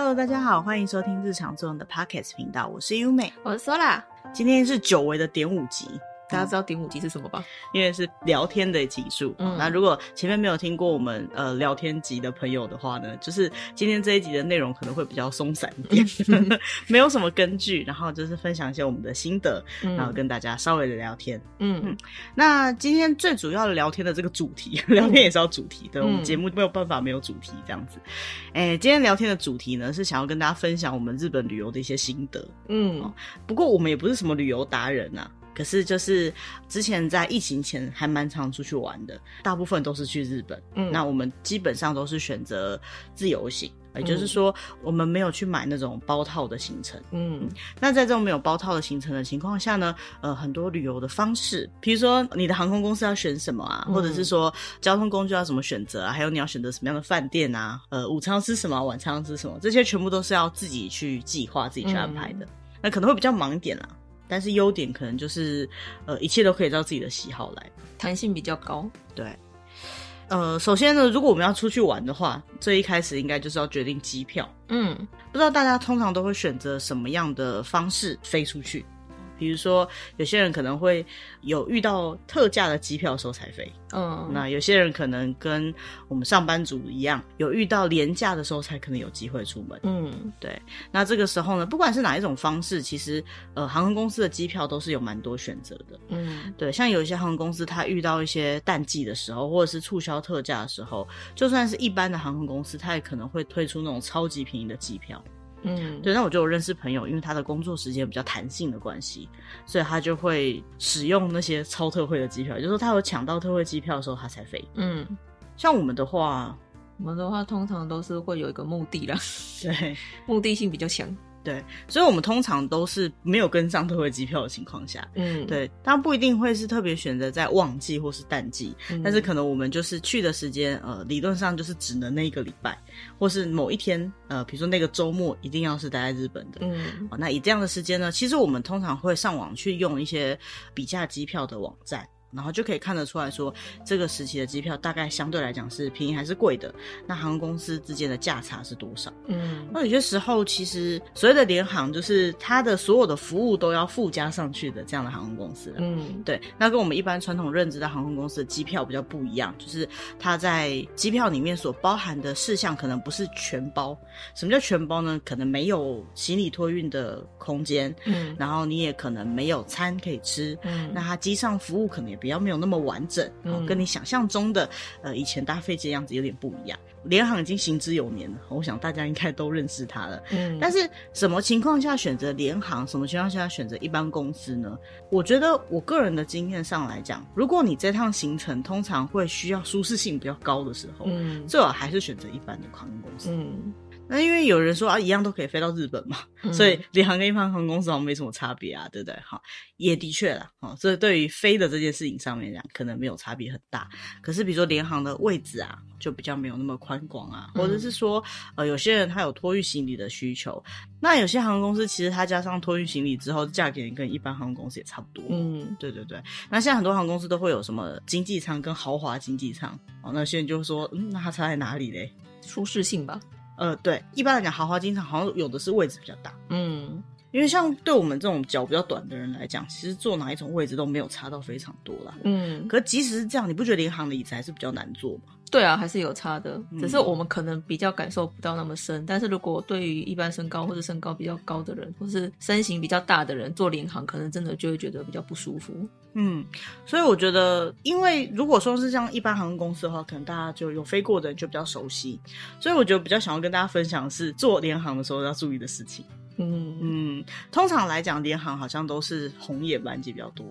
Hello，大家好，欢迎收听日常作用的 Podcast 频道，我是优美，我是 Sola，今天是久违的点五集。大家知道顶五集是什么吧？因为是聊天的集数。嗯，那如果前面没有听过我们呃聊天集的朋友的话呢，就是今天这一集的内容可能会比较松散一点，没有什么根据，然后就是分享一些我们的心得，嗯、然后跟大家稍微的聊天。嗯嗯。那今天最主要的聊天的这个主题，聊天也是要主题，对，我们节目没有办法没有主题这样子。哎、欸，今天聊天的主题呢是想要跟大家分享我们日本旅游的一些心得。嗯，不过我们也不是什么旅游达人呐、啊。可是就是之前在疫情前还蛮常出去玩的，大部分都是去日本。嗯，那我们基本上都是选择自由行，也就是说我们没有去买那种包套的行程。嗯，那在这种没有包套的行程的情况下呢，呃，很多旅游的方式，比如说你的航空公司要选什么啊，或者是说交通工具要怎么选择啊，还有你要选择什么样的饭店啊，呃，午餐要吃什么，晚餐要吃什么，这些全部都是要自己去计划、自己去安排的。那可能会比较忙一点啦。但是优点可能就是，呃，一切都可以照自己的喜好来，弹性比较高。对，呃，首先呢，如果我们要出去玩的话，最一开始应该就是要决定机票。嗯，不知道大家通常都会选择什么样的方式飞出去？比如说，有些人可能会有遇到特价的机票的时候才飞，嗯，那有些人可能跟我们上班族一样，有遇到廉价的时候才可能有机会出门，嗯，对。那这个时候呢，不管是哪一种方式，其实呃，航空公司的机票都是有蛮多选择的，嗯，对。像有一些航空公司，它遇到一些淡季的时候，或者是促销特价的时候，就算是一般的航空公司，它也可能会推出那种超级便宜的机票。嗯，对，那我就有认识朋友，因为他的工作时间比较弹性的关系，所以他就会使用那些超特惠的机票，就是说他有抢到特惠机票的时候，他才飞。嗯，像我们的话，我们的话通常都是会有一个目的啦，对，目的性比较强。对，所以我们通常都是没有跟上特惠机票的情况下，嗯，对，当然不一定会是特别选择在旺季或是淡季，嗯，但是可能我们就是去的时间，呃，理论上就是只能那一个礼拜，或是某一天，呃，比如说那个周末一定要是待在日本的，嗯，那以这样的时间呢，其实我们通常会上网去用一些比价机票的网站。然后就可以看得出来说，这个时期的机票大概相对来讲是便宜还是贵的？那航空公司之间的价差是多少？嗯，那有些时候其实所谓的联航，就是它的所有的服务都要附加上去的这样的航空公司。嗯，对。那跟我们一般传统认知的航空公司的机票比较不一样，就是它在机票里面所包含的事项可能不是全包。什么叫全包呢？可能没有行李托运的空间，嗯，然后你也可能没有餐可以吃，嗯，那它机上服务可能也比较没有那么完整，嗯，跟你想象中的呃以前搭飞机的样子有点不一样。联航已经行之有年了，我想大家应该都认识它了。嗯，但是什么情况下选择联航，什么情况下选择一般公司呢？我觉得我个人的经验上来讲，如果你这趟行程通常会需要舒适性比较高的时候，嗯，最好还是选择一般的航空公司。嗯。那因为有人说啊，一样都可以飞到日本嘛，嗯、所以联航跟一般航空公司好像没什么差别啊，对不对？哈，也的确啦，哈，所以对于飞的这件事情上面讲，可能没有差别很大。可是比如说联航的位置啊，就比较没有那么宽广啊，或者是说，呃，有些人他有托运行李的需求，那有些航空公司其实他加上托运行李之后，价钱跟一般航空公司也差不多。嗯，对对对。那现在很多航空公司都会有什么经济舱跟豪华经济舱，哦，那有些人就说，嗯，那它差在哪里嘞？舒适性吧。呃，对，一般来讲，豪华经济舱好像有的是位置比较大，嗯，因为像对我们这种脚比较短的人来讲，其实坐哪一种位置都没有差到非常多啦，嗯。可即使是这样，你不觉得联航的椅子还是比较难坐吗？对啊，还是有差的，只是我们可能比较感受不到那么深。嗯、但是如果对于一般身高或者身高比较高的人，或是身形比较大的人坐联航，可能真的就会觉得比较不舒服。嗯，所以我觉得，因为如果说是像一般航空公司的话，可能大家就有飞过的人就比较熟悉。所以我觉得比较想要跟大家分享的是坐联航的时候要注意的事情。嗯嗯，通常来讲，联航好像都是红眼班机比较多。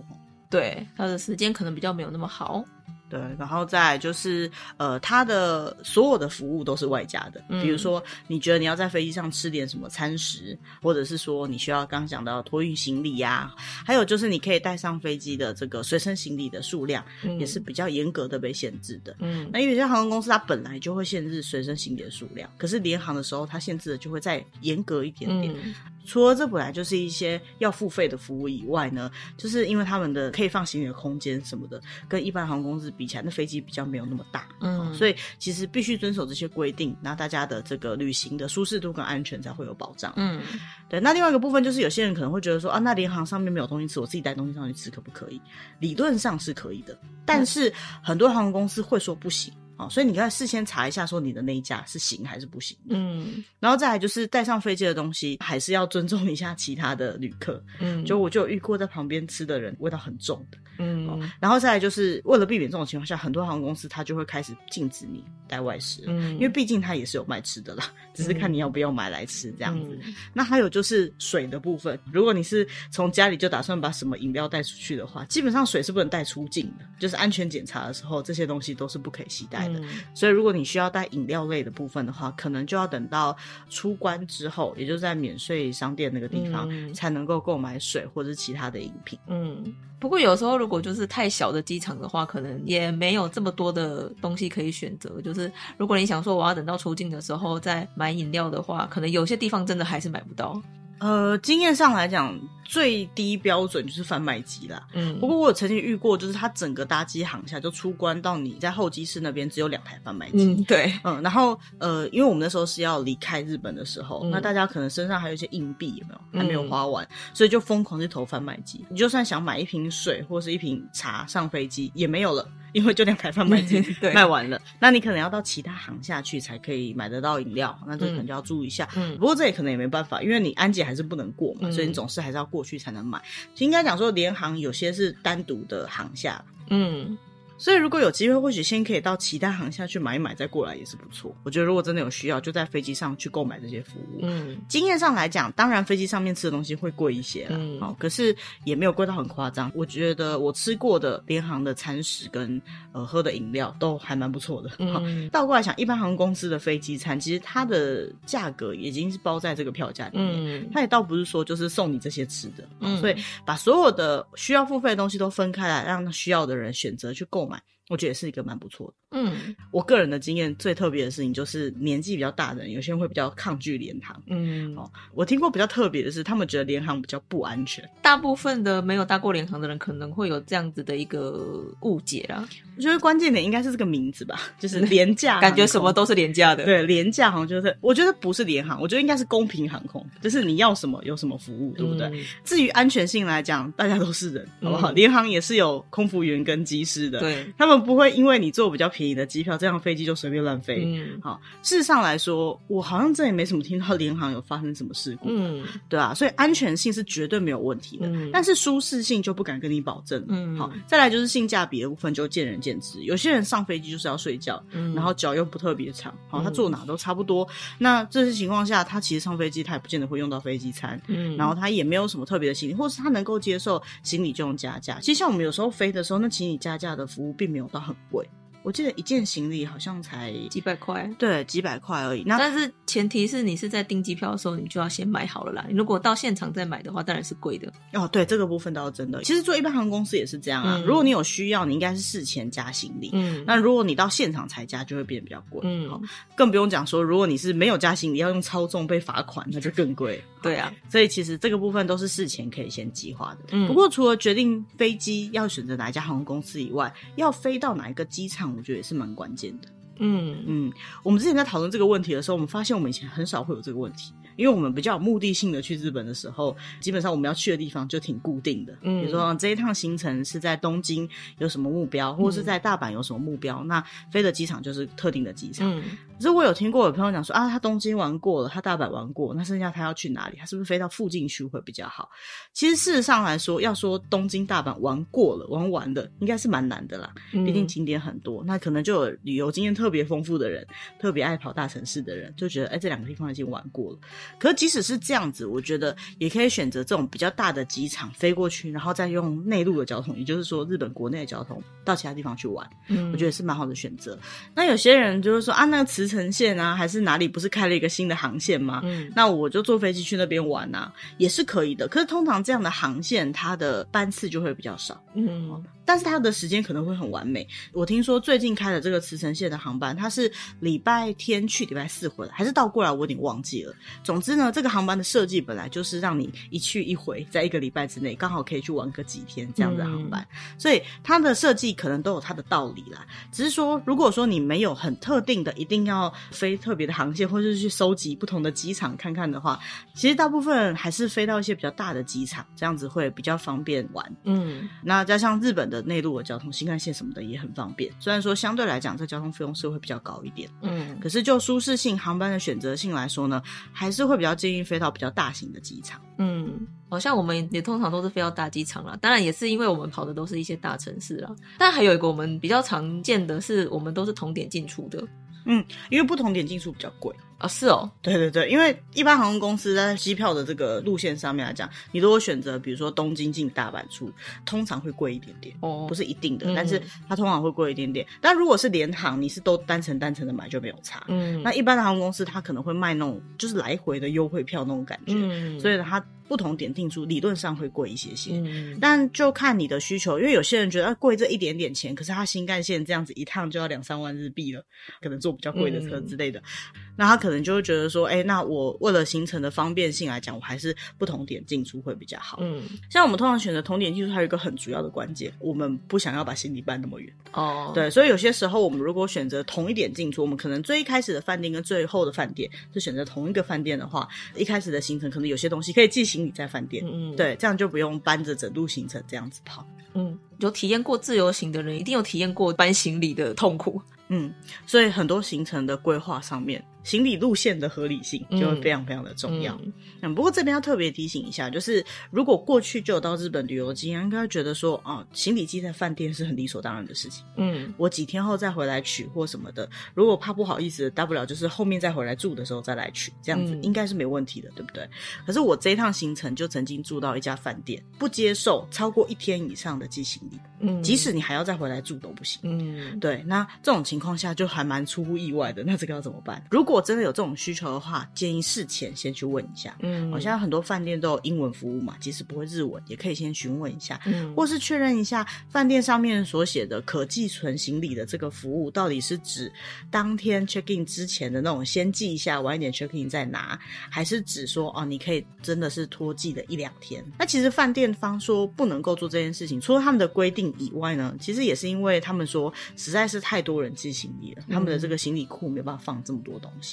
对，它的时间可能比较没有那么好。对，然后再就是，呃，它的所有的服务都是外加的，嗯、比如说你觉得你要在飞机上吃点什么餐食，或者是说你需要刚刚讲到托运行李呀、啊，还有就是你可以带上飞机的这个随身行李的数量，嗯、也是比较严格的被限制的。嗯，那因为有些航空公司它本来就会限制随身行李的数量，可是联航的时候它限制的就会再严格一点点。嗯除了这本来就是一些要付费的服务以外呢，就是因为他们的可以放行李的空间什么的，跟一般航空公司比起来，那飞机比较没有那么大，嗯，所以其实必须遵守这些规定，那大家的这个旅行的舒适度跟安全才会有保障，嗯，对。那另外一个部分就是有些人可能会觉得说啊，那联航上面没有东西吃，我自己带东西上去吃可不可以？理论上是可以的，但是很多航空公司会说不行。哦，所以你要事先查一下，说你的那一家是行还是不行。嗯，然后再来就是带上飞机的东西，还是要尊重一下其他的旅客。嗯，就我就有遇过在旁边吃的人，味道很重的。嗯、哦，然后再来就是为了避免这种情况下，很多航空公司它就会开始禁止你带外食。嗯，因为毕竟它也是有卖吃的啦，只是看你要不要买来吃这样子。嗯、那还有就是水的部分，如果你是从家里就打算把什么饮料带出去的话，基本上水是不能带出境的，就是安全检查的时候，这些东西都是不可以携带。嗯、所以，如果你需要带饮料类的部分的话，可能就要等到出关之后，也就是在免税商店那个地方，嗯、才能够购买水或者是其他的饮品。嗯，不过有时候如果就是太小的机场的话，可能也没有这么多的东西可以选择。就是如果你想说我要等到出境的时候再买饮料的话，可能有些地方真的还是买不到。呃，经验上来讲，最低标准就是贩卖机啦。嗯，不过我有曾经遇过，就是它整个搭机航下就出关到你在候机室那边只有两台贩卖机。嗯，对。嗯，然后呃，因为我们那时候是要离开日本的时候，嗯、那大家可能身上还有一些硬币，有没有？还没有花完，嗯、所以就疯狂去投贩卖机。你就算想买一瓶水或是一瓶茶上飞机，也没有了。因为就连台贩卖机 卖完了，那你可能要到其他行下去才可以买得到饮料，那这可能就要注意一下。嗯，不过这也可能也没办法，因为你安检还是不能过嘛，嗯、所以你总是还是要过去才能买。应该讲说，联行有些是单独的行下。嗯。所以如果有机会，或许先可以到其他航下去买一买，再过来也是不错。我觉得如果真的有需要，就在飞机上去购买这些服务。嗯，经验上来讲，当然飞机上面吃的东西会贵一些了。嗯，好，可是也没有贵到很夸张。我觉得我吃过的联航的餐食跟呃喝的饮料都还蛮不错的。嗯，倒过来想，一般航空公司的飞机餐，其实它的价格已经是包在这个票价里面。嗯，它也倒不是说就是送你这些吃的。嗯，所以把所有的需要付费的东西都分开来，让需要的人选择去购买。我觉得是一个蛮不错的。嗯，我个人的经验最特别的事情就是年纪比较大的人，有些人会比较抗拒联航。嗯，哦，我听过比较特别的是，他们觉得联航比较不安全。大部分的没有搭过联航的人可能会有这样子的一个误解啦。我觉得关键点应该是这个名字吧，就是廉价，感觉什么都是廉价的。对，廉价好像就是，我觉得不是联航，我觉得应该是公平航空，就是你要什么有什么服务，对不对？嗯，至于安全性来讲，大家都是人，好不好？联航也是有空服员跟机师的，对，他们。不会因为你坐比较便宜的机票，这样飞机就随便乱飞。嗯，好，事实上来说，我好像这也没什么听到联航有发生什么事故。嗯，对啊，所以安全性是绝对没有问题的。嗯，但是舒适性就不敢跟你保证。嗯，好，再来就是性价比的部分就见仁见智。有些人上飞机就是要睡觉，嗯，然后脚又不特别长，好，他坐哪都差不多。嗯，那这些情况下，他其实上飞机他也不见得会用到飞机餐。嗯，然后他也没有什么特别的行李，或是他能够接受行李就用加价。其实像我们有时候飞的时候，那行李加价的服务并没有到很贵。我记得一件行李好像才几百块，对，几百块而已。那但是前提是你是在订机票的时候，你就要先买好了啦。你如果到现场再买的话，当然是贵的。哦，对，这个部分倒是真的。其实做一般航空公司也是这样啊。嗯、如果你有需要，你应该是事前加行李。嗯。那如果你到现场才加，就会变得比较贵。嗯。好，更不用讲说，如果你是没有加行李，要用超重被罚款，那就更贵。对啊。所以其实这个部分都是事前可以先计划的。嗯。不过除了决定飞机要选择哪一家航空公司以外，要飞到哪一个机场，我觉得也是蛮关键。的，嗯嗯，我们之前在讨论这个问题的时候，我们发现我们以前很少会有这个问题。因为我们比较有目的性的去日本的时候，基本上我们要去的地方就挺固定的。嗯，比如说这一趟行程是在东京有什么目标，或者是在大阪有什么目标，嗯、那飞的机场就是特定的机场。嗯，可是我有听过有朋友讲说啊，他东京玩过了，他大阪玩过，那剩下他要去哪里？他是不是飞到附近去会比较好？其实事实上来说，要说东京、大阪玩过了、玩完的，应该是蛮难的啦。毕竟景点很多，那可能就有旅游经验特别丰富的人，特别爱跑大城市的人，就觉得哎，这两个地方已经玩过了。可是即使是这样子，我觉得也可以选择这种比较大的机场飞过去，然后再用内陆的交通，也就是说日本国内的交通到其他地方去玩。嗯，我觉得是蛮好的选择。那有些人就是说啊，那个慈茨城线啊，还是哪里不是开了一个新的航线吗？嗯，那我就坐飞机去那边玩啊，也是可以的。可是通常这样的航线，它的班次就会比较少。嗯。但是它的时间可能会很完美。我听说最近开的这个茨城线的航班，它是礼拜天去，礼拜四回来，还是倒过来？我有点忘记了。总之呢，这个航班的设计本来就是让你一去一回，在一个礼拜之内刚好可以去玩个几天这样的航班。嗯、所以它的设计可能都有它的道理啦。只是说，如果说你没有很特定的一定要飞特别的航线，或者是去收集不同的机场看看的话，其实大部分还是飞到一些比较大的机场，这样子会比较方便玩。嗯，那加上日本的。内陆的交通，新干线什么的也很方便。虽然说相对来讲，这交通费用是会比较高一点，嗯，可是就舒适性、航班的选择性来说呢，还是会比较建议飞到比较大型的机场。嗯，好像我们也通常都是飞到大机场啦。当然也是因为我们跑的都是一些大城市啦。但还有一个我们比较常见的是，我们都是同点进出的。嗯，因为不同点进出比较贵。啊、哦，是哦，对对对，因为一般航空公司在机票的这个路线上面来讲，你如果选择比如说东京进大阪出，通常会贵一点点，哦，不是一定的，嗯、但是它通常会贵一点点。但如果是联航，你是都单程单程的买就没有差。嗯，那一般的航空公司它可能会卖那种就是来回的优惠票那种感觉，嗯，所以呢它。不同点定出理论上会贵一些些，嗯，但就看你的需求，因为有些人觉得贵这一点点钱，可是他新干线这样子一趟就要两三万日币了，可能坐比较贵的车之类的，嗯，那他可能就会觉得说，哎，欸，那我为了行程的方便性来讲，我还是不同点进出会比较好。嗯，像我们通常选择同点进出，还有一个很主要的关键，我们不想要把行李搬那么远。哦，对，所以有些时候我们如果选择同一点进出，我们可能最一开始的饭店跟最后的饭店是选择同一个饭店的话，一开始的行程可能有些东西可以进行李在饭店，嗯，对，这样就不用搬着整路行程这样子跑。嗯，有体验过自由行的人，一定有体验过搬行李的痛苦。嗯，所以很多行程的规划上面。行李路线的合理性就会非常非常的重要。嗯，嗯，不过这边要特别提醒一下，就是如果过去就有到日本旅游经验，应该觉得说，啊，行李寄在饭店是很理所当然的事情。嗯，我几天后再回来取或什么的，如果怕不好意思，大不了就是后面再回来住的时候再来取，这样子应该是没问题的，对不对？可是我这一趟行程就曾经住到一家饭店，不接受超过一天以上的寄行李，嗯，即使你还要再回来住都不行。嗯，对，那这种情况下就还蛮出乎意外的。那这个要怎么办？如果如果真的有这种需求的话，建议事前先去问一下。嗯，好像很多饭店都有英文服务嘛，即使不会日文，也可以先询问一下，嗯，或是确认一下饭店上面所写的可寄存行李的这个服务，到底是指当天 check in 之前的那种先寄一下，晚一点 check in 再拿，还是指说哦，你可以真的是拖寄的一两天？那其实饭店方说不能够做这件事情，除了他们的规定以外呢，其实也是因为他们说实在是太多人寄行李了，他们的这个行李库没有办法放这么多东西。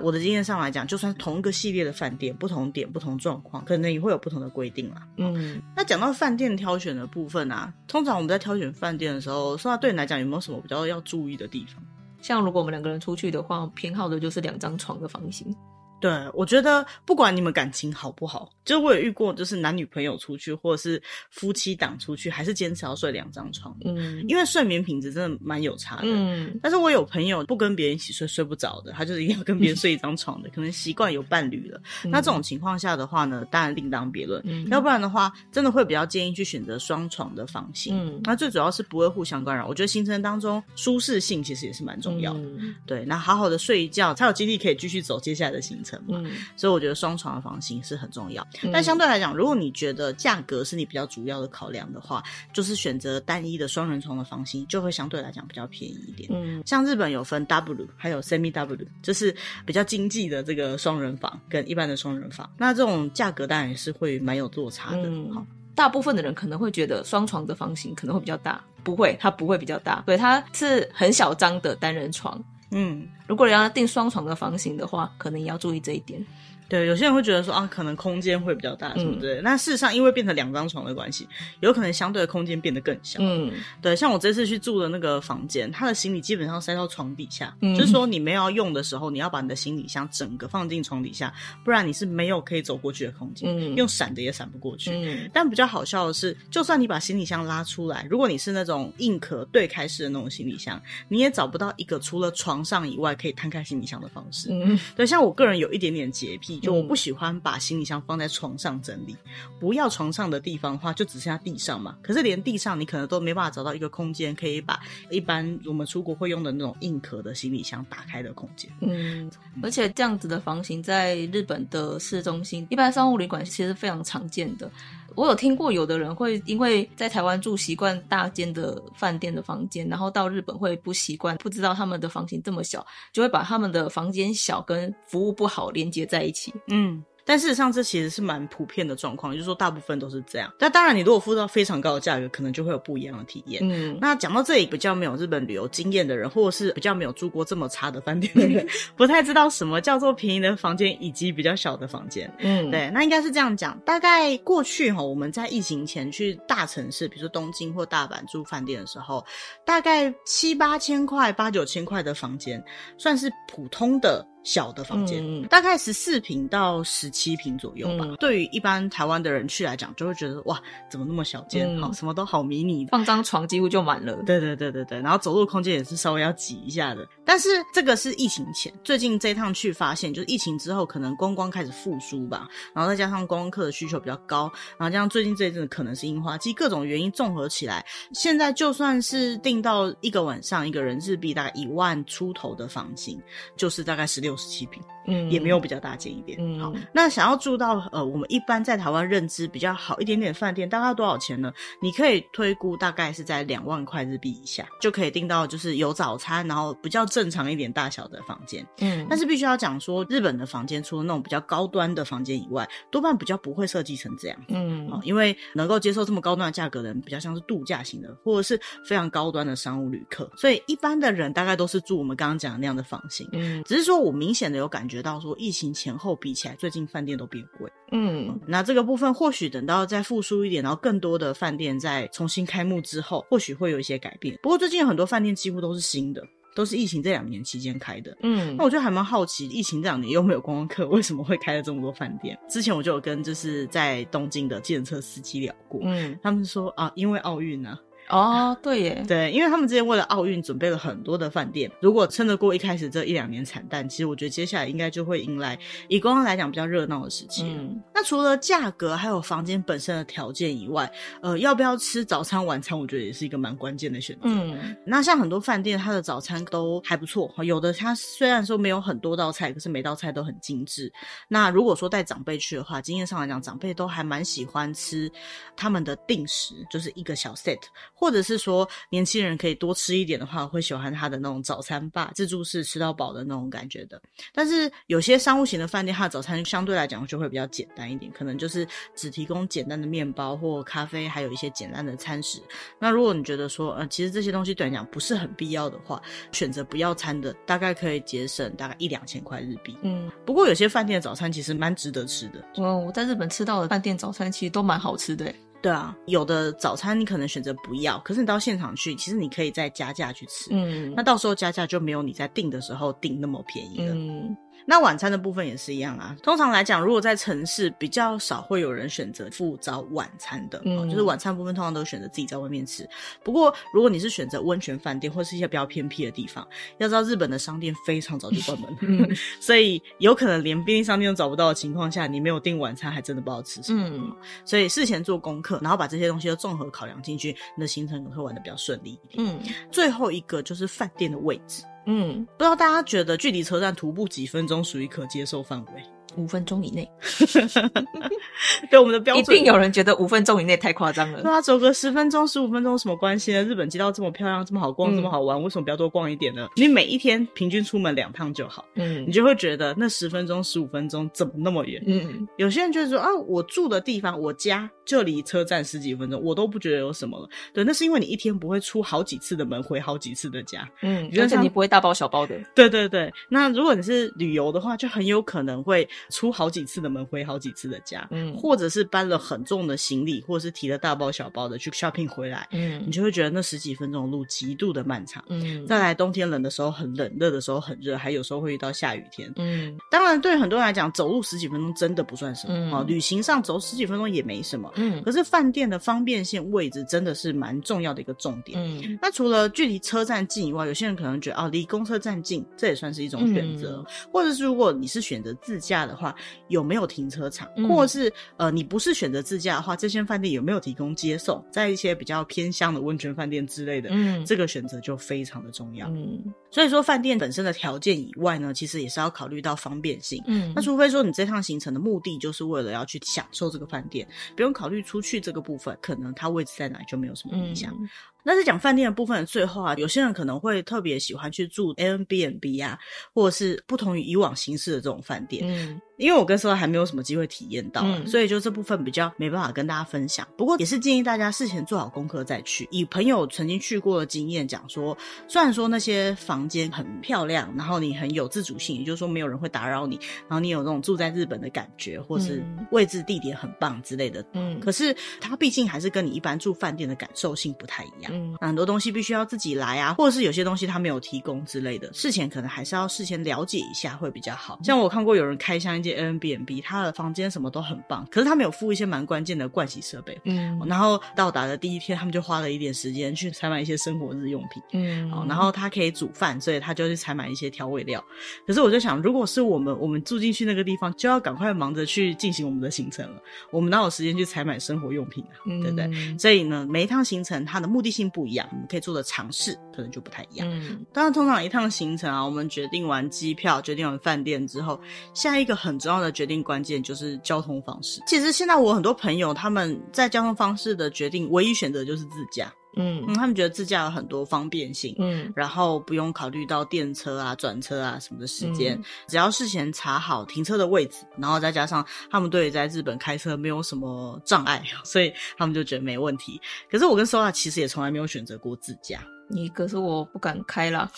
我的经验上来讲，就算是同一个系列的饭店，不同点、不同状况，可能也会有不同的规定啦。嗯，那讲到饭店挑选的部分啊，通常我们在挑选饭店的时候，说对你来讲有没有什么比较要注意的地方？像如果我们两个人出去的话，偏好的就是两张床的房型。对，我觉得不管你们感情好不好，就我也遇过，就是男女朋友出去，或者是夫妻档出去，还是坚持要睡两张床。嗯，因为睡眠品质真的蛮有差的。嗯，但是我有朋友不跟别人一起睡，睡不着的，他就是一定要跟别人睡一张床的，可能习惯有伴侣了。嗯，那这种情况下的话呢，当然另当别论。嗯，要不然的话，真的会比较建议去选择双床的房型。嗯，那最主要是不会互相干扰。我觉得行程当中舒适性其实也是蛮重要的。嗯，对，那好好的睡一觉，才有精力可以继续走接下来的行程。嗯，所以我觉得双床的房型是很重要。嗯，但相对来讲，如果你觉得价格是你比较主要的考量的话，就是选择单一的双人床的房型，就会相对来讲比较便宜一点。嗯，像日本有分 W 还有 Semi W，就是比较经济的这个双人房跟一般的双人房，那这种价格当然也是会蛮有落差的。嗯，好，大部分的人可能会觉得双床的房型可能会比较大，不会，它不会比较大，对，它是很小张的单人床。嗯，如果你要订双床的房型的话，可能也要注意这一点。对，有些人会觉得说啊，可能空间会比较大，什么之类的。那事实上，因为变成两张床的关系，有可能相对的空间变得更小。嗯，对，像我这次去住的那个房间，他的行李基本上塞到床底下，嗯，就是说你没有要用的时候，你要把你的行李箱整个放进床底下，不然你是没有可以走过去的空间，嗯，用闪的也闪不过去。嗯，但比较好笑的是，就算你把行李箱拉出来，如果你是那种硬壳对开式的那种行李箱，你也找不到一个除了床上以外可以摊开行李箱的方式。嗯，对，像我个人有一点点洁癖。意，就我不喜欢把行李箱放在床上整理，嗯、不要床上的地方的话，就只剩下地上嘛。可是连地上你可能都没办法找到一个空间，可以把一般我们出国会用的那种硬壳的行李箱打开的空间。嗯，而且这样子的房型在日本的市中心，一般商务旅馆其实非常常见的。我有听过，有的人会因为在台湾住习惯大间的饭店的房间，然后到日本会不习惯，不知道他们的房型这么小，就会把他们的房间小跟服务不好连接在一起。嗯。但事实上，这其实是蛮普遍的状况，就是说大部分都是这样。那当然，你如果付到非常高的价格，可能就会有不一样的体验。嗯，那讲到这里，比较没有日本旅游经验的人，或者是比较没有住过这么差的饭店的人，不太知道什么叫做便宜的房间以及比较小的房间。嗯，对，那应该是这样讲。大概过去哈，我们在疫情前去大城市，比如说东京或大阪住饭店的时候，大概七八千块、八九千块的房间，算是普通的。小的房间，嗯、大概十四平到十七平左右吧。嗯、对于一般台湾的人去来讲，就会觉得哇，怎么那么小间？好、嗯，什么都好迷你，放张床几乎就满了。对对对对对，然后走路空间也是稍微要挤一下的。但是这个是疫情前，最近这一趟去发现，就是疫情之后可能观光开始复苏吧，然后再加上观光客的需求比较高，然后加上最近这一阵可能是樱花季，各种原因综合起来，现在就算是订到一个晚上一个人日币大概一万出头的房型，就是大概十六十七平。嗯，也没有比较大间一点。嗯，好，那想要住到呃，我们一般在台湾认知比较好一点点的饭店，大概要多少钱呢？你可以推估大概是在两万块日币以下，就可以订到就是有早餐，然后比较正常一点大小的房间。嗯，但是必须要讲说，日本的房间除了那种比较高端的房间以外，多半比较不会设计成这样。嗯，因为能够接受这么高端的价格的人，比较像是度假型的，或者是非常高端的商务旅客，所以一般的人大概都是住我们刚刚讲的那样的房型。嗯，只是说我明显的有感觉。到说疫情前后比起来，最近饭店都变贵。嗯，那这个部分或许等到再复苏一点，然后更多的饭店在重新开幕之后，或许会有一些改变。不过最近有很多饭店几乎都是新的，都是疫情这两年期间开的。嗯，那我就还蛮好奇，疫情这两年又没有观光客，为什么会开了这么多饭店？之前我就有跟就是在东京的计程车司机聊过，嗯，他们说啊，因为奥运啊。哦，对耶，对，因为他们之前为了奥运准备了很多的饭店，如果撑得过一开始这一两年惨淡，其实我觉得接下来应该就会迎来以观光来讲比较热闹的时期。嗯，那除了价格还有房间本身的条件以外，呃，要不要吃早餐晚餐，我觉得也是一个蛮关键的选择。嗯，那像很多饭店，它的早餐都还不错，有的它虽然说没有很多道菜，可是每道菜都很精致。那如果说带长辈去的话，经验上来讲，长辈都还蛮喜欢吃他们的定食，就是一个小 set。或者是说年轻人可以多吃一点的话，我会喜欢他的那种早餐吧，自助式吃到饱的那种感觉的。但是有些商务型的饭店，它的早餐相对来讲就会比较简单一点，可能就是只提供简单的面包或咖啡，还有一些简单的餐食。那如果你觉得说，呃，其实这些东西对你讲不是很必要的话，选择不要餐的，大概可以节省大概一两千块日币。嗯，不过有些饭店的早餐其实蛮值得吃的。嗯，我在日本吃到的饭店早餐其实都蛮好吃的。对啊，有的早餐你可能选择不要，可是你到现场去，其实你可以再加价去吃。嗯，那到时候加价就没有你在订的时候订那么便宜了。嗯。那晚餐的部分也是一样啊。通常来讲，如果在城市比较少会有人选择付早晚餐的，嗯，就是晚餐部分通常都选择自己在外面吃。不过，如果你是选择温泉饭店或是一些比较偏僻的地方，要知道日本的商店非常早就关门，嗯、所以有可能连便利商店都找不到的情况下，你没有订晚餐还真的不知道吃什么。嗯，所以事前做功课，然后把这些东西都综合考量进去，你的行程可能会玩的比较顺利一点。嗯，最后一个就是饭店的位置。嗯，不知道大家觉得距离车站徒步几分钟属于可接受范围？五分钟以内，对我们的标准，一定有人觉得五分钟以内太夸张了。对啊，走个十分钟、十五分钟什么关系呢？日本街道这么漂亮，这么好逛，嗯、这么好玩，为什么不要多逛一点呢？你每一天平均出门两趟就好，嗯，你就会觉得那十分钟、十五分钟怎么那么远？嗯，有些人就是说啊，我住的地方，我家就离车站十几分钟，我都不觉得有什么了。对，那是因为你一天不会出好几次的门，回好几次的家，嗯，而且你不会大包小包的。对对对，那如果你是旅游的话，就很有可能会。出好几次的门，回好几次的家，嗯，或者是搬了很重的行李，或者是提了大包小包的去 shopping 回来，嗯，你就会觉得那十几分钟的路极度的漫长，嗯，再来冬天冷的时候很冷，热的时候很热，还有时候会遇到下雨天，嗯，当然对很多人来讲，走路十几分钟真的不算什么，嗯，旅行上走十几分钟也没什么，嗯，可是饭店的方便性位置真的是蛮重要的一个重点，嗯，那除了距离车站近以外，有些人可能觉得啊，离公车站近，这也算是一种选择，嗯，或者是如果你是选择自驾的。话，有没有停车场，嗯、或者是呃，你不是选择自驾的话，这些饭店有没有提供接送，在一些比较偏乡的温泉饭店之类的，嗯，这个选择就非常的重要。嗯，所以说饭店本身的条件以外呢，其实也是要考虑到方便性。嗯，那除非说你这趟行程的目的就是为了要去享受这个饭店，不用考虑出去这个部分，可能它位置在哪就没有什么影响。嗯那在讲饭店的部分的最后啊，有些人可能会特别喜欢去住 Airbnb 啊，或者是不同于以往形式的这种饭店。嗯。因为我跟 Sola 还没有什么机会体验到，嗯，所以就这部分比较没办法跟大家分享。不过也是建议大家事前做好功课再去。以朋友曾经去过的经验讲说，虽然说那些房间很漂亮，然后你很有自主性，也就是说没有人会打扰你，然后你有那种住在日本的感觉，或是位置地点很棒之类的。嗯，可是它毕竟还是跟你一般住饭店的感受性不太一样。嗯，很多东西必须要自己来啊，或者是有些东西他没有提供之类的，事前可能还是要事先了解一下会比较好。像我看过有人开箱。Airbnb 他的房间什么都很棒，可是他没有附一些蛮关键的盥洗设备。嗯，然后到达的第一天，他们就花了一点时间去采买一些生活日用品。嗯，然后他可以煮饭，所以他就去采买一些调味料。可是我就想，如果是我们，我们住进去那个地方，就要赶快忙着去进行我们的行程了。我们哪有时间去采买生活用品啊？嗯、对不对？所以呢，每一趟行程它的目的性不一样，我们可以做的尝试可能就不太一样。嗯，当然，通常一趟行程啊，我们决定完机票，决定完饭店之后，下一个很重要的决定关键就是交通方式。其实现在我很多朋友他们在交通方式的决定，唯一选择就是自驾。嗯，嗯，他们觉得自驾有很多方便性，嗯，然后不用考虑到电车啊、转车啊什么的时间，嗯，只要事前查好停车的位置，然后再加上他们对于在日本开车没有什么障碍，所以他们就觉得没问题。可是我跟 Sora 其实也从来没有选择过自驾，你可是我不敢开啦。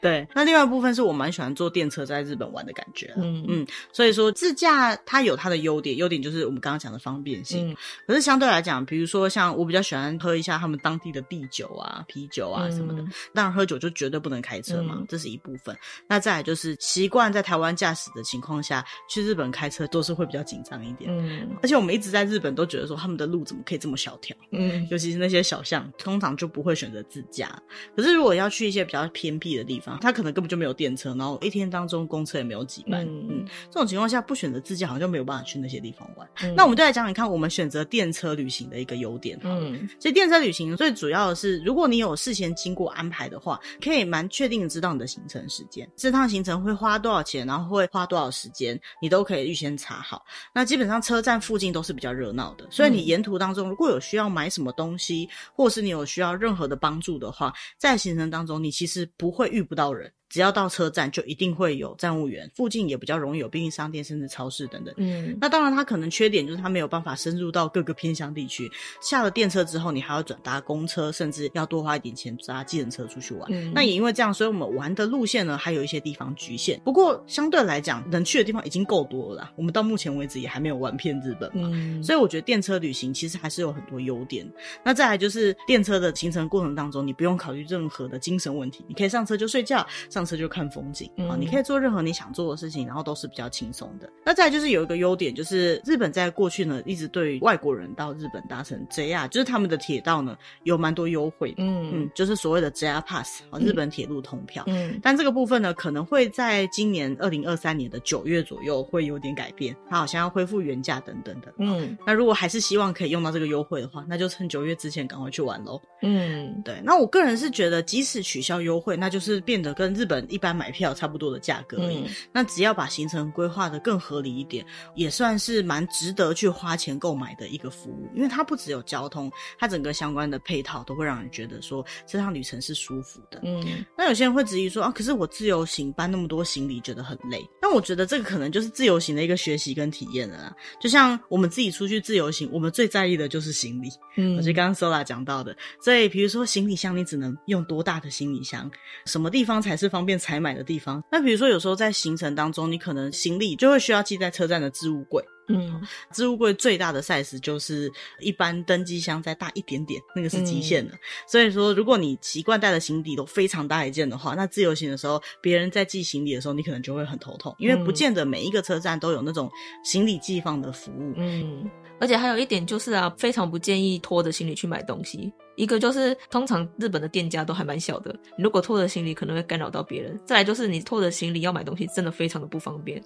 对，那另外一部分是我蛮喜欢坐电车在日本玩的感觉，嗯。嗯，所以说自驾它有它的优点，优点就是我们刚刚讲的方便性，嗯，可是相对来讲，比如说像我比较喜欢喝一下他们当地的地酒啊、啤酒啊什么的，嗯，当然喝酒就绝对不能开车嘛，嗯，这是一部分。那再来就是习惯在台湾驾驶的情况下去日本开车都是会比较紧张一点，嗯，而且我们一直在日本都觉得说他们的路怎么可以这么小条，嗯，尤其是那些小巷，通常就不会选择自驾。可是如果要去一些比较偏僻的地方，他可能根本就没有电车，然后一天当中公车也没有几班，嗯，嗯，这种情况下不选择自驾，好像就没有办法去那些地方玩。嗯、那我们就来讲讲看，我们选择电车旅行的一个优点。嗯，其实电车旅行最主要的是，如果你有事先经过安排的话，可以蛮确定的知道你的行程时间，这趟行程会花多少钱，然后会花多少时间，你都可以预先查好。那基本上车站附近都是比较热闹的，所以你沿途当中如果有需要买什么东西，或是你有需要任何的帮助的话，在行程当中你其实不会遇不到人。只要到车站，就一定会有站务员，附近也比较容易有便利商店，甚至超市等等。嗯，那当然，它可能缺点就是它没有办法深入到各个偏乡地区。下了电车之后，你还要转搭公车，甚至要多花一点钱搭计程车出去玩。嗯，那也因为这样，所以我们玩的路线呢，还有一些地方局限。不过相对来讲，能去的地方已经够多了啦。我们到目前为止也还没有玩遍日本嘛。嗯，所以我觉得电车旅行其实还是有很多优点。那再来就是电车的行程过程当中，你不用考虑任何的精神问题，你可以上车就睡觉。上车就看风景啊，你可以做任何你想做的事情，然后都是比较轻松的。那再来就是有一个优点，就是日本在过去呢，一直对于外国人到日本搭乘 JR，就是他们的铁道呢有蛮多优惠的。嗯嗯，就是所谓的 JR Pass 啊，日本铁路通票。嗯，但这个部分呢，可能会在今年二零二三年的九月左右会有点改变，它好像要恢复原价等等的。嗯，那如果还是希望可以用到这个优惠的话，那就趁九月之前赶快去玩喽。嗯，对。那我个人是觉得，即使取消优惠，那就是变得跟日本一般。买票差不多的价格而已，嗯，那只要把行程规划的更合理一点，也算是蛮值得去花钱购买的一个服务。因为它不只有交通，它整个相关的配套都会让人觉得说这趟旅程是舒服的。嗯，那有些人会质疑说啊，可是我自由行搬那么多行李觉得很累。那我觉得这个可能就是自由行的一个学习跟体验了啦。就像我们自己出去自由行，我们最在意的就是行李。嗯，而且刚刚 Sola 讲到的，所以比如说行李箱，你只能用多大的行李箱？什么地方才是方便采买的地方？那比如说有时候在行程当中，你可能行李就会需要寄在车站的置物柜。嗯，置物柜最大的 size 就是一般登机箱再大一点点，那个是极限的。嗯。所以说，如果你习惯带的行李都非常大一件的话，那自由行的时候，别人在寄行李的时候，你可能就会很头痛，因为不见得每一个车站都有那种行李寄放的服务。嗯。而且还有一点就是啊，非常不建议拖着行李去买东西。一个就是通常日本的店家都还蛮小的，如果拖着行李可能会干扰到别人。再来就是你拖着行李要买东西，真的非常的不方便。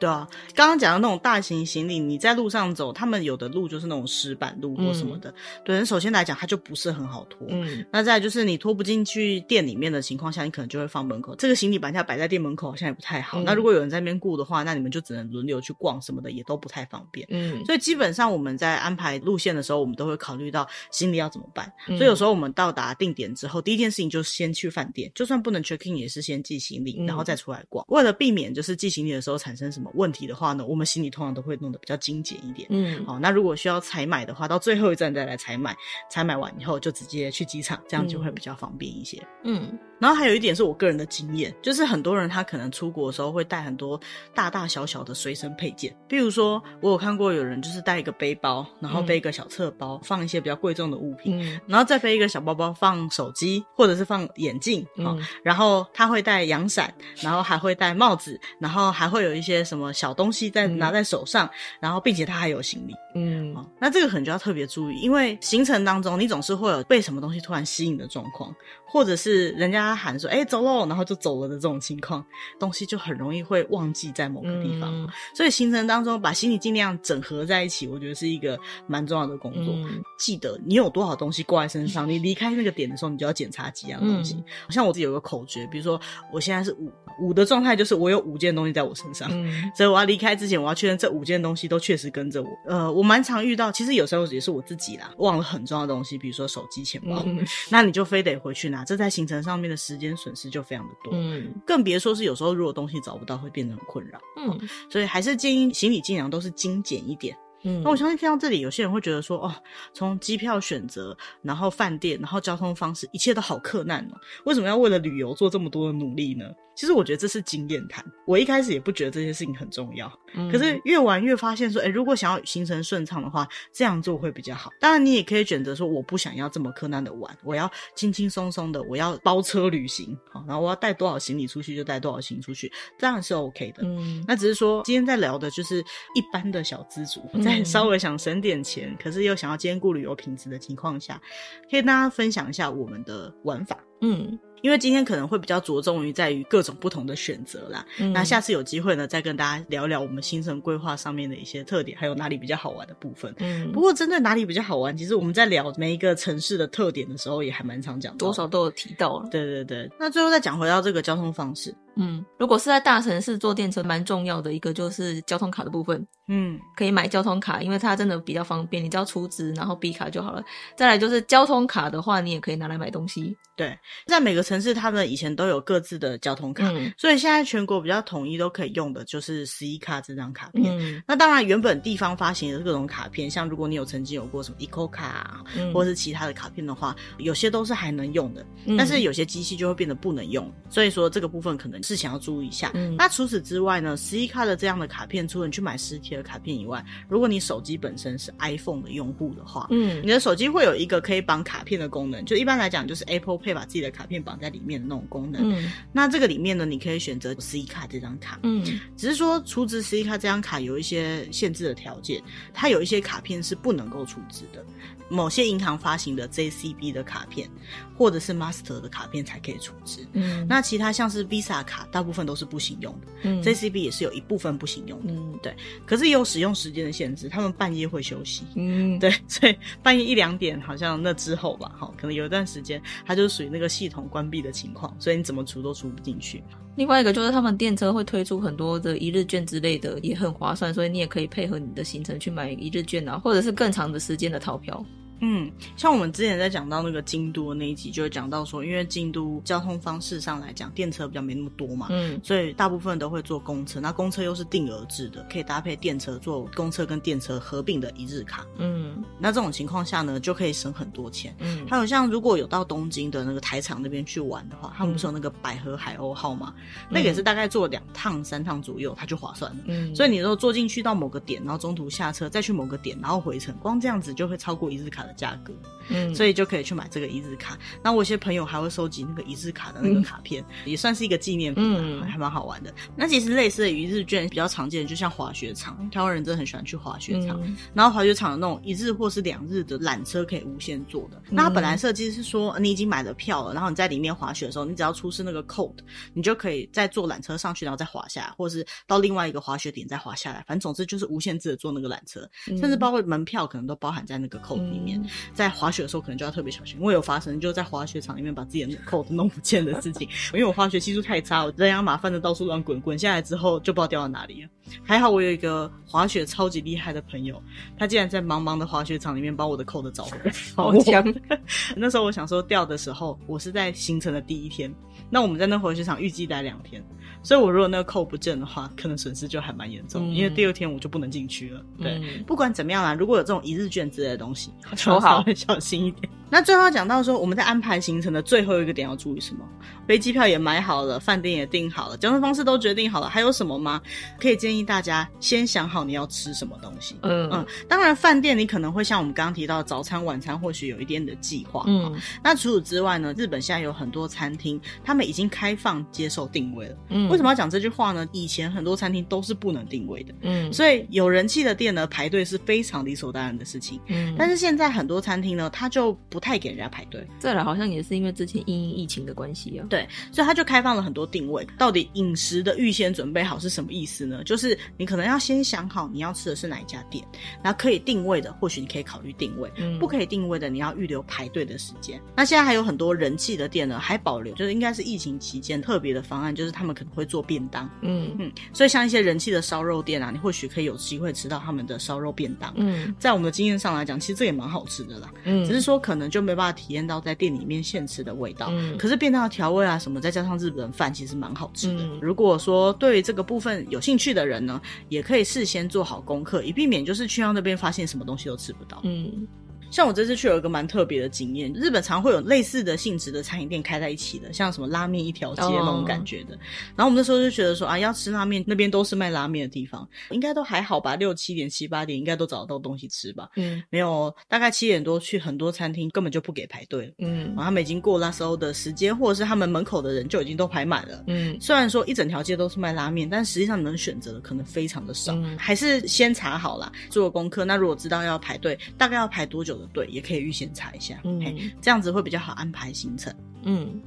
对啊，刚刚讲的那种大型行李，你在路上走，他们有的路就是那种石板路或什么的。嗯、对，首先来讲，它就不是很好拖。嗯，那再来就是你拖不进去店里面的情况下，你可能就会放门口。这个行李板架摆在店门口好像也不太好。嗯、那如果有人在那边顾的话，那你们就只能轮流去逛什么的，也都不太方便。嗯，所以基本上我们在安排路线的时候，我们都会考虑到行李要怎么办。嗯、所以有时候我们到达定点之后，第一件事情就是先去饭店，就算不能 check in，也是先寄行李，然后再出来逛。嗯、为了避免就是寄行李的时候产生什么。问题的话呢，我们行李通常都会弄得比较精简一点。嗯，好，那如果需要采买的话，到最后一站再来采买，采买完以后就直接去机场，这样就会比较方便一些。嗯。然后还有一点是我个人的经验，就是很多人他可能出国的时候会带很多大大小小的随身配件，比如说我有看过有人就是带一个背包，然后背一个小侧包，嗯、放一些比较贵重的物品，嗯、然后再背一个小包包放手机或者是放眼镜，嗯、然后他会带阳伞，然后还会戴帽子，然后还会有一些什么小东西在拿在手上，嗯、然后并且他还有行李，嗯，那这个可能就要特别注意，因为行程当中你总是会有被什么东西突然吸引的状况。或者是人家喊说“哎、欸，走喽”，然后就走了的这种情况，东西就很容易会忘记在某个地方。嗯、所以行程当中把行李尽量整合在一起，我觉得是一个蛮重要的工作。嗯、记得你有多少东西挂在身上，你离开那个点的时候，你就要检查几样东西。嗯、像我自己有个口诀，比如说我现在是五五的状态，就是我有五件东西在我身上，嗯、所以我要离开之前，我要确认这五件东西都确实跟着我。呃，我蛮常遇到，其实有时候也是我自己啦，忘了很重要的东西，比如说手机、钱包，嗯、那你就非得回去拿。这在行程上面的时间损失就非常的多，嗯，更别说是有时候如果东西找不到，会变得很困扰，嗯，所以还是建议行李尽量都是精简一点，嗯，那我相信听到这里，有些人会觉得说，哦，从机票选择，然后饭店，然后交通方式，一切都好克难哦，为什么要为了旅游做这么多的努力呢？其实我觉得这是经验谈。我一开始也不觉得这些事情很重要，嗯、可是越玩越发现说，哎，如果想要行程顺畅的话，这样做会比较好。当然，你也可以选择说，我不想要这么困难的玩，我要轻轻松松的，我要包车旅行，好，然后我要带多少行李出去就带多少行李出去，这样是 OK 的。嗯，那只是说今天在聊的就是一般的小资族，在稍微想省点钱，可是又想要兼顾旅游品质的情况下，可以跟大家分享一下我们的玩法。嗯。因为今天可能会比较着重于在于各种不同的选择啦，嗯、那下次有机会呢，再跟大家聊聊我们行程规划上面的一些特点，还有哪里比较好玩的部分。嗯，不过针对哪里比较好玩，其实我们在聊每一个城市的特点的时候，也还蛮常讲，多少都有提到了。对对对，那最后再讲回到这个交通方式。嗯，如果是在大城市坐电车，蛮重要的一个就是交通卡的部分。嗯，可以买交通卡，因为它真的比较方便，你只要出资，然后 B 卡就好了。再来就是交通卡的话，你也可以拿来买东西。对，在每个城市，他们以前都有各自的交通卡，嗯、所以现在全国比较统一都可以用的就是十一卡这张卡片。嗯、那当然，原本地方发行的各种卡片，像如果你有曾经有过什么 Eco 卡，嗯、或者是其他的卡片的话，有些都是还能用的，嗯、但是有些机器就会变得不能用。所以说这个部分可能是想要注意一下。嗯、那除此之外呢十一卡的这样的卡片，除了你去买实体的卡片以外，如果你手机本身是 iPhone 的用户的话，嗯，你的手机会有一个可以绑卡片的功能，就一般来讲就是 Apple Pay 把自己的卡片绑在里面的那种功能。嗯，那这个里面呢，你可以选择 C 卡这张卡，嗯，只是说出资 C 卡这张卡有一些限制的条件，它有一些卡片是不能够出资的。某些银行发行的 JCB 的卡片，或者是 Master 的卡片才可以储值。嗯，那其他像是 Visa 卡，大部分都是不行用的。嗯，JCB 也是有一部分不行用的。嗯，对。可是也有使用时间的限制，他们半夜会休息。嗯，对，所以半夜一两点，好像那之后吧，哈，可能有一段时间，它就属于那个系统关闭的情况，所以你怎么储都储不进去。另外一个就是他们电车会推出很多的一日券之类的，也很划算，所以你也可以配合你的行程去买一日券啊，或者是更长的时间的套票。嗯，像我们之前在讲到那个京都的那一集，就会讲到说，因为京都交通方式上来讲，电车比较没那么多嘛，嗯，所以大部分都会坐公车。那公车又是定额制的，可以搭配电车坐公车跟电车合并的一日卡。嗯，那这种情况下呢，就可以省很多钱。嗯，还有像如果有到东京的那个台场那边去玩的话，他们不是有那个百合海鸥号嘛？嗯，那个也是大概坐两趟三趟左右，它就划算了。嗯，所以你如果坐进去到某个点，然后中途下车再去某个点，然后回程，光这样子就会超过一日卡价格。嗯，所以就可以去买这个一日卡。那我有些朋友还会收集那个一日卡的那个卡片，嗯、也算是一个纪念品，嗯，还蛮好玩的。那其实类似的一日券比较常见的，就像滑雪场，台湾人真的很喜欢去滑雪场。嗯、然后滑雪场的那种一日或是两日的缆车可以无限坐的。嗯、那它本来设计是说，你已经买了票了，然后你在里面滑雪的时候，你只要出示那个 code，你就可以再坐缆车上去，然后再滑下来，或者是到另外一个滑雪点再滑下来。反正总之就是无限制的坐那个缆车，嗯、甚至包括门票可能都包含在那个 code 里面。嗯、在滑雪的时候可能就要特别小心。我有发生就在滑雪场里面把自己的扣子弄不见的事情，因为我滑雪技术太差，我人仰马翻的到处乱滚，滚下来之后就不知道掉到哪里了。还好我有一个滑雪超级厉害的朋友，他竟然在茫茫的滑雪场里面把我的扣子找回来，好强！那时候我想说掉的时候，我是在行程的第一天，那我们在那滑雪场预计待两天。所以，我如果那个扣不见的话，可能损失就还蛮严重，嗯、因为第二天我就不能进去了。对，嗯、不管怎么样啦，如果有这种一日券之类的东西，求好，小心一点。那最后讲到说，我们在安排行程的最后一个点要注意什么？飞机票也买好了，饭店也订好了，交通方式都决定好了，还有什么吗？可以建议大家先想好你要吃什么东西。嗯嗯，当然饭店你可能会像我们刚刚提到早餐、晚餐，或许有一点的计划。嗯，那除此之外呢，日本现在有很多餐厅，他们已经开放接受定位了。嗯，为什么要讲这句话呢？以前很多餐厅都是不能定位的。嗯，所以有人气的店呢，排队是非常理所当然的事情。嗯，但是现在很多餐厅呢，它就不太给人家排队。这来好像也是因为之前因疫情的关系啊。对。所以他就开放了很多定位，到底饮食的预先准备好是什么意思呢？就是你可能要先想好你要吃的是哪一家店，然后可以定位的，或许你可以考虑定位，嗯，不可以定位的，你要预留排队的时间。那现在还有很多人气的店呢，还保留，就是应该是疫情期间特别的方案，就是他们可能会做便当，嗯嗯，所以像一些人气的烧肉店啊，你或许可以有机会吃到他们的烧肉便当，嗯，在我们的经验上来讲，其实这也蛮好吃的啦，嗯，只是说可能就没办法体验到在店里面现吃的味道，嗯，可是便当的调味啊。什么？再加上日本饭，其实蛮好吃的。嗯、如果说对于这个部分有兴趣的人呢，也可以事先做好功课，以避免就是去到那边发现什么东西都吃不到。嗯。像我这次去有一个蛮特别的经验，日本常会有类似的性质的餐饮店开在一起的，像什么拉面一条街那种感觉的。Oh. 然后我们那时候就觉得说啊，要吃拉面，那边都是卖拉面的地方，应该都还好吧，六七点、七八点应该都找得到东西吃吧。嗯，没有，大概七点多去很多餐厅根本就不给排队了。嗯，然后他们已经过那时候的时间，或者是他们门口的人就已经都排满了。嗯，虽然说一整条街都是卖拉面，但实际上能选择的可能非常的少。嗯，还是先查好啦，做个功课。那如果知道要排队，大概要排多久的队，也可以预。先查一下，嗯，这样子会比较好安排行程，嗯。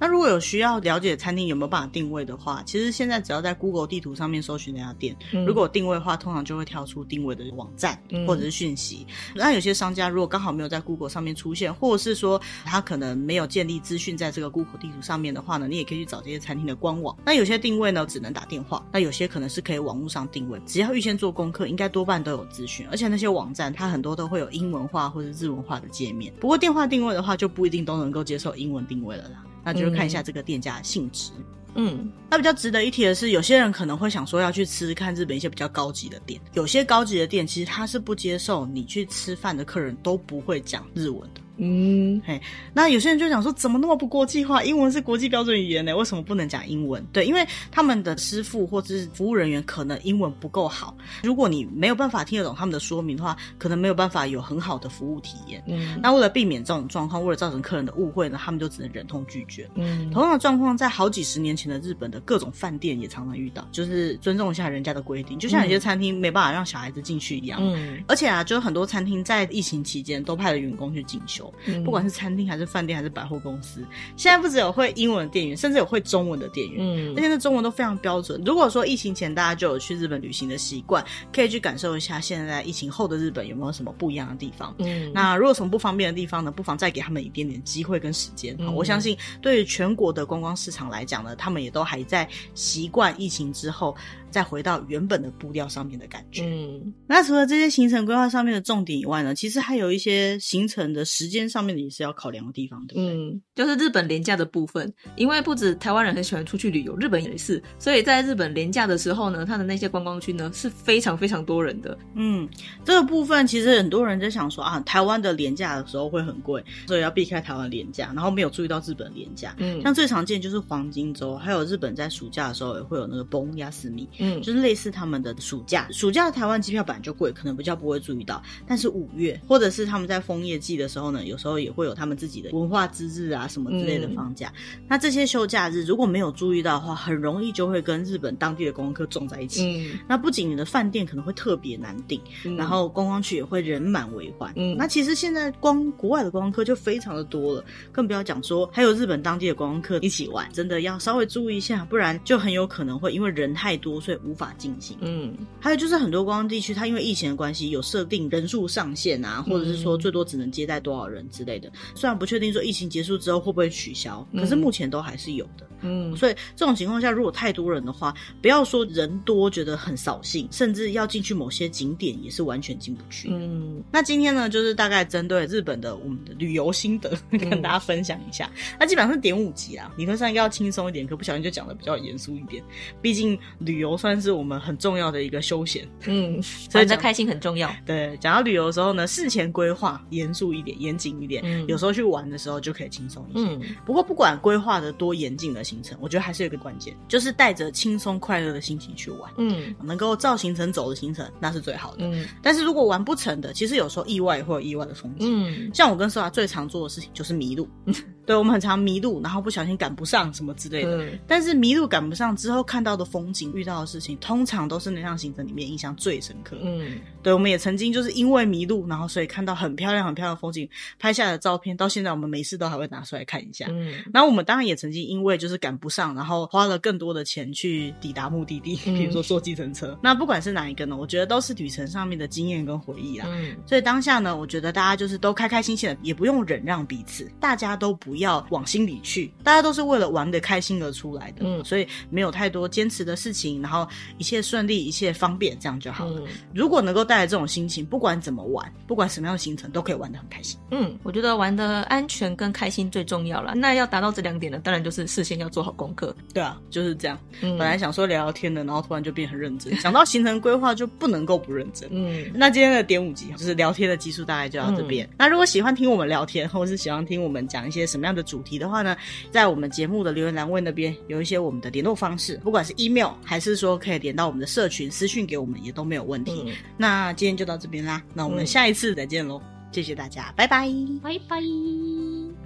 那如果有需要了解餐厅有没有办法定位的话，其实现在只要在 Google 地图上面搜寻那家店，嗯、如果定位的话，通常就会跳出定位的网站或者是讯息。嗯、那有些商家如果刚好没有在 Google 上面出现，或者是说他可能没有建立资讯在这个 Google 地图上面的话呢，你也可以去找这些餐厅的官网。那有些定位呢只能打电话，那有些可能是可以网络上定位，只要预先做功课，应该多半都有资讯。而且那些网站它很多都会有英文化或者日文化的界面。不过电话定位的话就不一定都能够接受英文定位了啦。那就是看一下这个店家的性质。嗯，那比较值得一提的是，有些人可能会想说要去吃看日本一些比较高级的店，有些高级的店其实他是不接受你去吃饭的客人都不会讲日文的。嗯，嘿，那有些人就想说，怎么那么不国际化？英文是国际标准语言呢，为什么不能讲英文？对，因为他们的师傅或者是服务人员可能英文不够好。如果你没有办法听得懂他们的说明的话，可能没有办法有很好的服务体验。嗯，那为了避免这种状况，为了造成客人的误会呢，他们就只能忍痛拒绝。嗯，同样的状况在好几十年前的日本的各种饭店也常常遇到，就是尊重一下人家的规定，就像有些餐厅没办法让小孩子进去一样。嗯，而且啊，就是很多餐厅在疫情期间都派了员工去进修。嗯、不管是餐厅还是饭店还是百货公司，现在不只有会英文的店员，甚至有会中文的店员，嗯，而且那中文都非常标准。如果说疫情前大家就有去日本旅行的习惯，可以去感受一下现在疫情后的日本有没有什么不一样的地方。嗯，那如果什么不方便的地方呢，不妨再给他们一点点机会跟时间。嗯、我相信对于全国的观光市场来讲呢，他们也都还在习惯疫情之后。再回到原本的步调上面的感觉。嗯，那除了这些行程规划上面的重点以外呢，其实还有一些行程的时间间上面也是要考量的地方，对不对？嗯，就是日本廉价的部分，因为不止台湾人很喜欢出去旅游，日本也是，所以在日本廉价的时候呢，它的那些观光区呢是非常非常多人的。嗯，这个部分其实很多人在想说啊，台湾的廉价的时候会很贵，所以要避开台湾廉价，然后没有注意到日本廉价。嗯，像最常见就是黄金周，还有日本在暑假的时候也会有那个崩压斯米，嗯，就是类似他们的暑假，暑假的台湾机票本来就贵，可能比较不会注意到，但是五月或者是他们在枫叶季的时候呢，有时候也会有他们自己的文化之日啊什么之类的放假。嗯、那这些休假日如果没有注意到的话，很容易就会跟日本当地的观光客撞在一起。嗯，那不仅你的饭店可能会特别难订，嗯、然后观光区也会人满为患。嗯，那其实现在光国外的观光客就非常的多了，更不要讲说还有日本当地的观光客一起玩，真的要稍微注意一下，不然就很有可能会因为人太多，所以无法进行。嗯，还有就是很多观光地区，它因为疫情的关系有设定人数上限啊，或者是说最多只能接待多少人之类的。虽然不确定说疫情结束之后会不会取消，可是目前都还是有的。嗯，所以这种情况下，如果太多人的话，不要说人多觉得很扫兴，甚至要进去某些景点也是完全进不去。嗯，那今天呢，就是大概针对日本的我们的旅游心得跟大家分享一下。那基本上是点五级啊，理论上应该要轻松一点，可不小心就讲的比较严肃一点。毕竟旅游算是我们很重要的一个休闲。嗯，所以这开心很重要。对，讲到旅游的时候呢，事前规划严肃一点，严谨一点。嗯，有时候去玩的时候就可以轻松一些。嗯，不过不管规划的多严谨的行程，我觉得还是有一个关键，就是带着轻松快乐的心情去玩。嗯，能够照行程走的行程，那是最好的。嗯，但是如果玩不成的，其实有时候意外会有意外的风景。嗯，像我跟苏华最常做的事情就是迷路。对，我们很常迷路，然后不小心赶不上什么之类的。嗯，但是迷路赶不上之后看到的风景、遇到的事情，通常都是那趟行程里面印象最深刻。嗯，对，我们也曾经就是因为迷路，然后所以看到很漂亮、很漂亮的风景，拍下的照片，到现在我们没事都还会拿出来看一下。嗯，然后我们当然也曾经因为就是赶不上，然后花了更多的钱去抵达目的地，比如说坐计程车。嗯、那不管是哪一个呢，我觉得都是旅程上面的经验跟回忆啊。嗯，所以当下呢，我觉得大家就是都开开心心的，也不用忍让彼此，大家都不要往心里去，大家都是为了玩的开心而出来的。嗯，所以没有太多坚持的事情，然后一切顺利，一切方便，这样就好了。嗯、如果能够带来这种心情，不管怎么玩，不管什么样的行程，都可以玩的很开心。嗯，我觉得玩的安全跟开心最重要了。那要达到这两点呢，当然就是事先要做好功课。对啊，就是这样。嗯、本来想说聊聊天的，然后突然就变很认真。想到行程规划就不能够不认真。嗯，那今天的点五集就是聊天的基数，大概就到这边。嗯、那如果喜欢听我们聊天，或者是喜欢听我们讲一些什么样的主题的话呢，在我们节目的留言栏位那边有一些我们的联络方式，不管是 email 还是说可以连到我们的社群私讯给我们，也都没有问题。嗯、那今天就到这边啦，那我们下一次再见喽，嗯、谢谢大家，拜拜，拜拜。